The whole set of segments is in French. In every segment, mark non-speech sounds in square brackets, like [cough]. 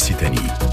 Occitanie.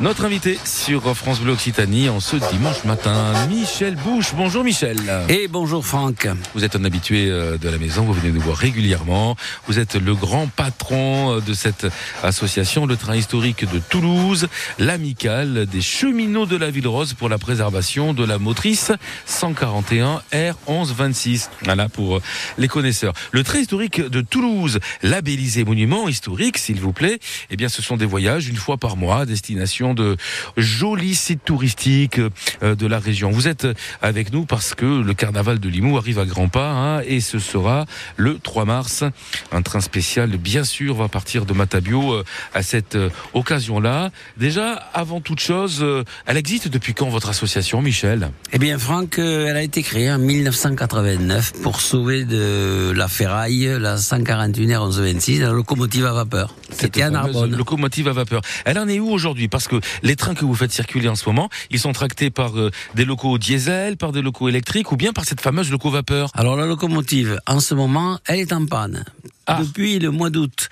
Notre invité sur France Bleu Occitanie en ce dimanche matin, Michel Bouche. Bonjour Michel. Et bonjour Franck. Vous êtes un habitué euh, de la maison, vous venez nous voir régulièrement. Vous êtes le grand patron euh, de cette association, le train historique de Toulouse, l'amicale des cheminots de la Ville Rose pour la préservation de la motrice 141 R1126. Voilà pour euh, les connaisseurs. Le train historique de Toulouse, labellisé monument historique, s'il vous plaît. Eh bien, ce sont des voyages une fois par mois à destination de jolis sites touristiques euh, de la région. Vous êtes avec nous parce que le carnaval de Limoux arrive à grands pas hein, et ce sera le 3 mars. Un train spécial, bien sûr, va partir de Matabio euh, à cette euh, occasion-là. Déjà, avant toute chose, elle existe depuis quand votre association, Michel? Eh bien, Franck, elle a été créée en 1989 pour sauver de la ferraille la 141 r 1126, la locomotive à vapeur. C'était à Narbonne. Locomotive à vapeur. Elle en est où aujourd'hui? Parce que les trains que vous faites circuler en ce moment, ils sont tractés par euh, des locaux diesel, par des locaux électriques ou bien par cette fameuse loco vapeur Alors la locomotive, en ce moment, elle est en panne. Ah. Depuis le mois d'août,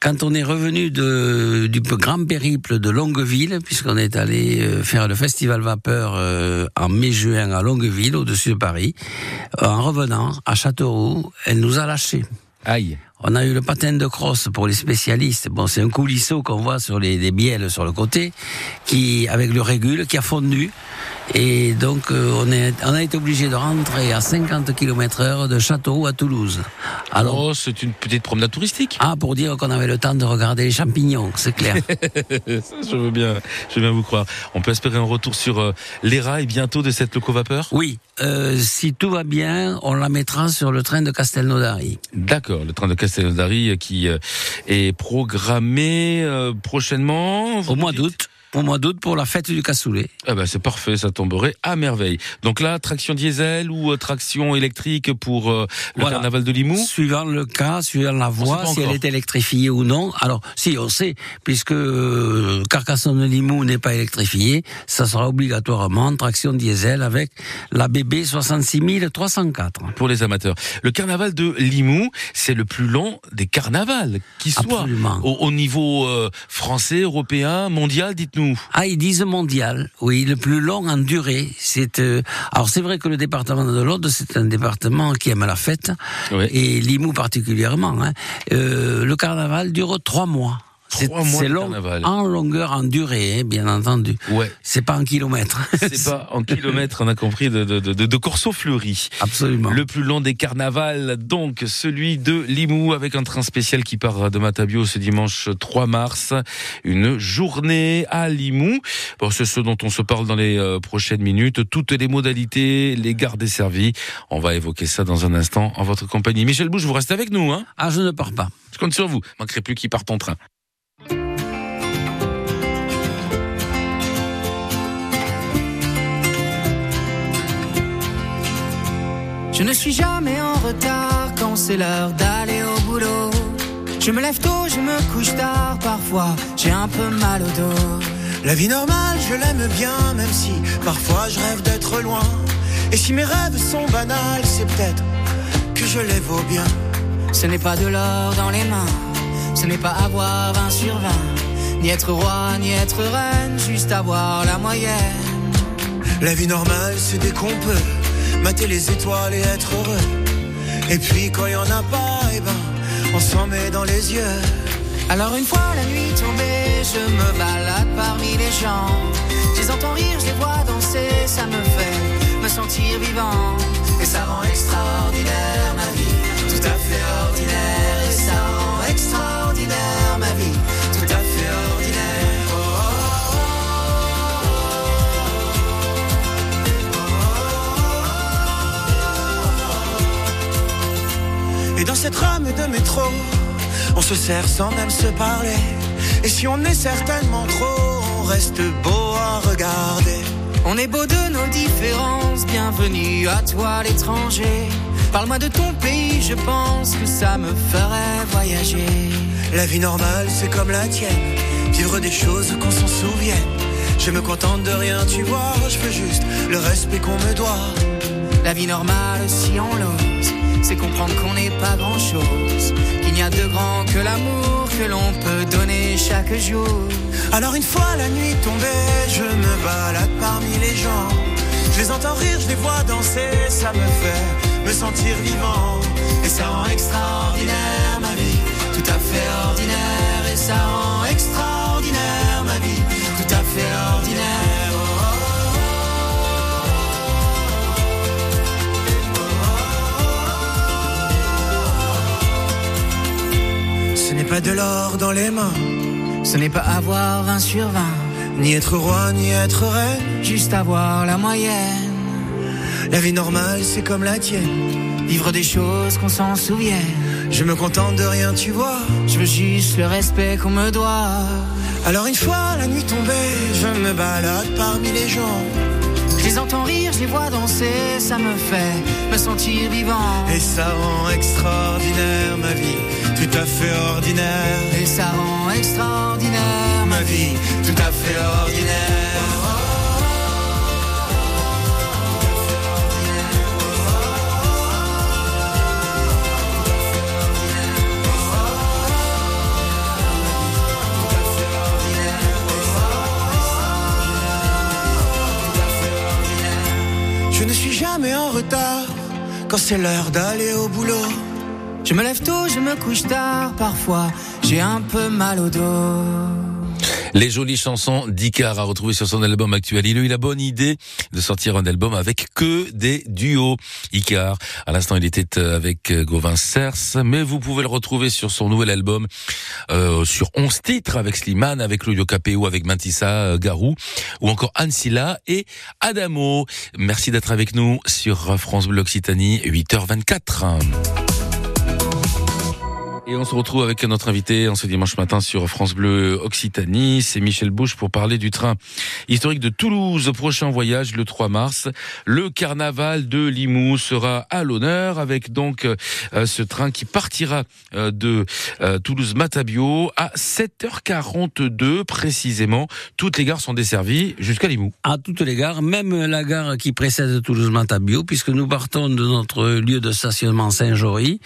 quand on est revenu de, du grand périple de Longueville, puisqu'on est allé euh, faire le festival vapeur euh, en mai-juin à Longueville, au-dessus de Paris, en revenant à Châteauroux, elle nous a lâchés. Aïe. On a eu le patin de crosse pour les spécialistes. Bon, c'est un coulisseau qu'on voit sur les, les bielles sur le côté, qui avec le régule, qui a fondu. Et donc, euh, on, est, on a été obligé de rentrer à 50 km heure de Château à Toulouse. Alors, oh, c'est une petite promenade touristique. Ah, pour dire qu'on avait le temps de regarder les champignons, c'est clair. [laughs] je veux bien, je veux bien vous croire. On peut espérer un retour sur euh, les rails bientôt de cette loco-vapeur Oui, euh, si tout va bien, on la mettra sur le train de Castelnaudary. D'accord, le train de Castelnaudary qui est programmé prochainement. Au mois d'août au mois d'août pour la fête du cassoulet. Ah ben c'est parfait, ça tomberait à merveille. Donc là, traction diesel ou euh, traction électrique pour euh, le carnaval de Limoux? Suivant le cas, suivant la voie, si elle est électrifiée ou non. Alors, si on sait, puisque euh, Carcassonne de Limoux n'est pas électrifiée, ça sera obligatoirement traction diesel avec la BB 66304. Pour les amateurs. Le carnaval de Limoux, c'est le plus long des carnavals qui soit au, au, niveau français, européen, mondial, dites-nous. Ah, ils disent mondial. Oui, le plus long en durée. C'est euh, alors c'est vrai que le département de l'Aude, c'est un département qui aime la fête et Limoux particulièrement. Hein. Euh, le carnaval dure trois mois. C'est long en longueur, en durée, hein, bien entendu. Ouais. C'est pas en kilomètres. [laughs] C'est pas en kilomètres, on a compris, de, de, de, de Corso Fleury. Absolument. Le plus long des carnavals, donc celui de Limoux, avec un train spécial qui part de Matabio ce dimanche 3 mars. Une journée à Limoux. Bon, c'est ce dont on se parle dans les euh, prochaines minutes. Toutes les modalités, les gares desservies. On va évoquer ça dans un instant en votre compagnie. Michel Bouche, vous restez avec nous, hein? Ah, je ne pars pas. Je compte sur vous. Manquerait plus qu'il parte en train. Je ne suis jamais en retard quand c'est l'heure d'aller au boulot. Je me lève tôt, je me couche tard, parfois j'ai un peu mal au dos. La vie normale, je l'aime bien, même si parfois je rêve d'être loin. Et si mes rêves sont banals, c'est peut-être que je les vaux bien. Ce n'est pas de l'or dans les mains, ce n'est pas avoir 20 sur 20, ni être roi, ni être reine, juste avoir la moyenne. La vie normale, c'est dès qu'on peut mater les étoiles et être heureux. Et puis quand il y en a pas, eh ben, on s'en met dans les yeux. Alors une fois la nuit tombée, je me balade parmi les gens. Je les entends rire, je les vois danser, ça me fait me sentir vivant. Et ça rend extraordinaire ma vie, se sert sans même se parler. Et si on est certainement trop, on reste beau à regarder. On est beau de nos différences, bienvenue à toi l'étranger. Parle-moi de ton pays, je pense que ça me ferait voyager. La vie normale, c'est comme la tienne, vivre des choses qu'on s'en souvienne. Je me contente de rien, tu vois, je veux juste le respect qu'on me doit. La vie normale, si on l'ose, c'est comprendre qu'on n'est pas grand chose, qu'il n'y a de grand que l'amour que l'on peut donner chaque jour. Alors une fois la nuit tombée, je me balade parmi les gens. Je les entends rire, je les vois danser, ça me fait me sentir vivant. Pas de l'or dans les mains, Ce n'est pas avoir 20 sur 20, ni être roi, ni être reine. juste avoir la moyenne. La vie normale, c'est comme la tienne. Vivre des choses qu'on s'en souvienne. Je me contente de rien, tu vois. Je veux juste le respect qu'on me doit. Alors une fois la nuit tombée, je me balade parmi les gens. Je les entends rire, je les vois danser, ça me fait me sentir vivant. Et ça rend extraordinaire ma vie, tout à fait ordinaire. Et ça rend extraordinaire Ma vie, tout à fait ordinaire. C'est l'heure d'aller au boulot. Je me lève tôt, je me couche tard, parfois j'ai un peu mal au dos. Les jolies chansons d'Icar à retrouver sur son album actuel. Il a eu la bonne idée de sortir un album avec que des duos. Icar, à l'instant, il était avec Gauvin Cers, mais vous pouvez le retrouver sur son nouvel album, euh, sur 11 titres avec Slimane, avec Luyo Capéo, avec Mantissa euh, Garou, ou encore Ansila et Adamo. Merci d'être avec nous sur France Bleu Occitanie, 8h24. Et on se retrouve avec notre invité en ce dimanche matin sur France Bleu Occitanie. C'est Michel Bouche pour parler du train historique de Toulouse. Prochain voyage le 3 mars. Le carnaval de Limoux sera à l'honneur avec donc euh, ce train qui partira euh, de euh, Toulouse-Matabio à 7h42 précisément. Toutes les gares sont desservies jusqu'à Limoux. À toutes les gares, même la gare qui précède Toulouse-Matabio, puisque nous partons de notre lieu de stationnement Saint-Jory,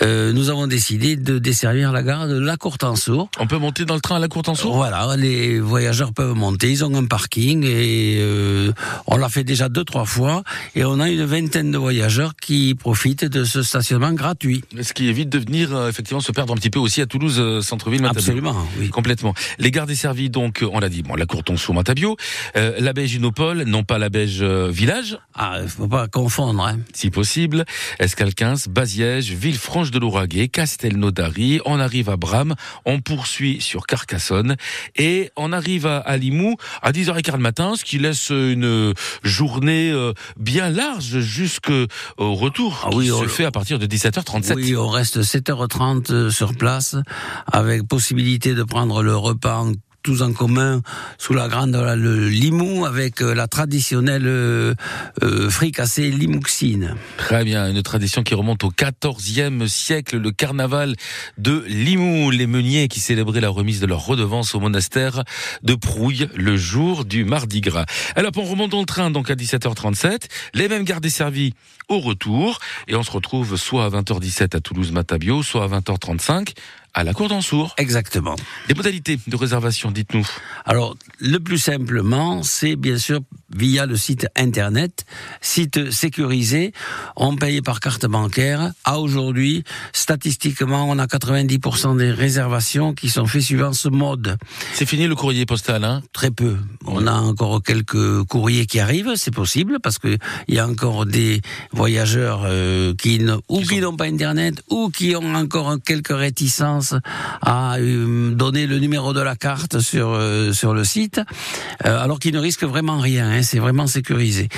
nous avons décidé de desservir la gare de La Courtensour. On peut monter dans le train à la Courtensour? Voilà, les voyageurs peuvent monter, ils ont un parking et euh, on l'a fait déjà deux, trois fois et on a une vingtaine de voyageurs qui profitent de ce stationnement gratuit. Ce qui évite de venir euh, effectivement se perdre un petit peu aussi à Toulouse euh, centre-ville Matabio. Absolument, oui. Complètement. Les gares desservies, donc, on l'a dit, bon, la Courtensour Matabio, la Beige Unopole, non pas la Beige Village, Ah, faut pas confondre, hein. si possible, Escalquins, Baziège, Villefranche de l'Auragais, On arrive à Bram, on poursuit sur Carcassonne et on arrive à, à Limoux à 10h15 le matin, ce qui laisse une journée euh, bien large jusqu'au retour Ah oui, qui on- se fait à partir de 17h37. Oui, on reste 7h30 euh, sur place, avec possibilité de prendre le repas en en commun sous la grande le avec euh, la traditionnelle euh, euh, fricassée limouxine. Très bien, une tradition qui remonte au XIVe siècle, le carnaval de Limoux, les meuniers qui célébraient la remise de leur redevance au monastère de Prouille le jour du Mardi Gras. Alors, on remonte dans le train donc à 17h37, les mêmes gares desservies au retour, et on se retrouve soit à 20h17 à Toulouse-Matabio, soit à 20h35 à la Cour d'Ansour. Exactement. Les modalités de réservation, dites-nous. Alors, le plus simplement, c'est bien sûr via le site internet, site sécurisé, on paye par carte bancaire. À aujourd'hui, statistiquement, on a 90% des réservations qui sont faites suivant ce mode. C'est fini le courrier postal, hein? Très peu. On a encore quelques courriers qui arrivent, c'est possible, parce que il y a encore des voyageurs euh, qui ne, ou qui n'ont pas internet, ou qui ont encore quelques réticences à euh, donner le numéro de la carte sur euh, sur le site, euh, alors qu'ils ne risquent vraiment rien. hein, c'est vraiment sécurisé.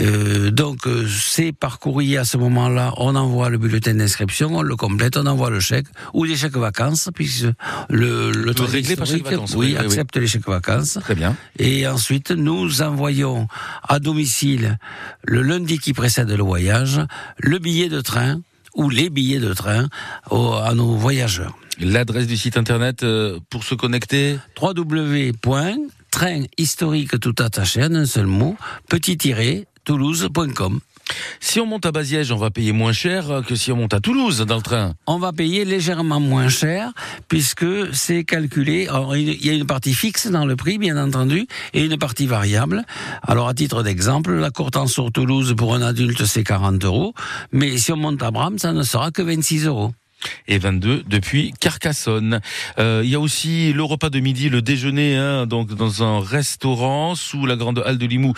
Euh, donc euh, c'est par courrier à ce moment-là, on envoie le bulletin d'inscription, on le complète, on envoie le chèque ou les chèques vacances, puisque le le train régler par chèque vacances, oui, oui, oui, oui. accepte les chèques vacances. Très bien. Et ensuite, nous envoyons à domicile, le lundi qui précède le voyage, le billet de train ou les billets de train au- à nos voyageurs. L'adresse du site internet euh, pour se connecter www.train historique tout attaché en un seul mot, petit toulouse.com. Si on monte à Baziège, on va payer moins cher que si on monte à Toulouse dans le train. On va payer légèrement moins cher puisque c'est calculé. il y a une partie fixe dans le prix, bien entendu, et une partie variable. Alors, à titre d'exemple, la Courtance sur Toulouse pour un adulte, c'est 40 euros. Mais si on monte à Bram, ça ne sera que 26 euros et 22 depuis Carcassonne. Euh, il y a aussi le repas de midi, le déjeuner, hein, donc dans un restaurant sous la grande halle de Limoux.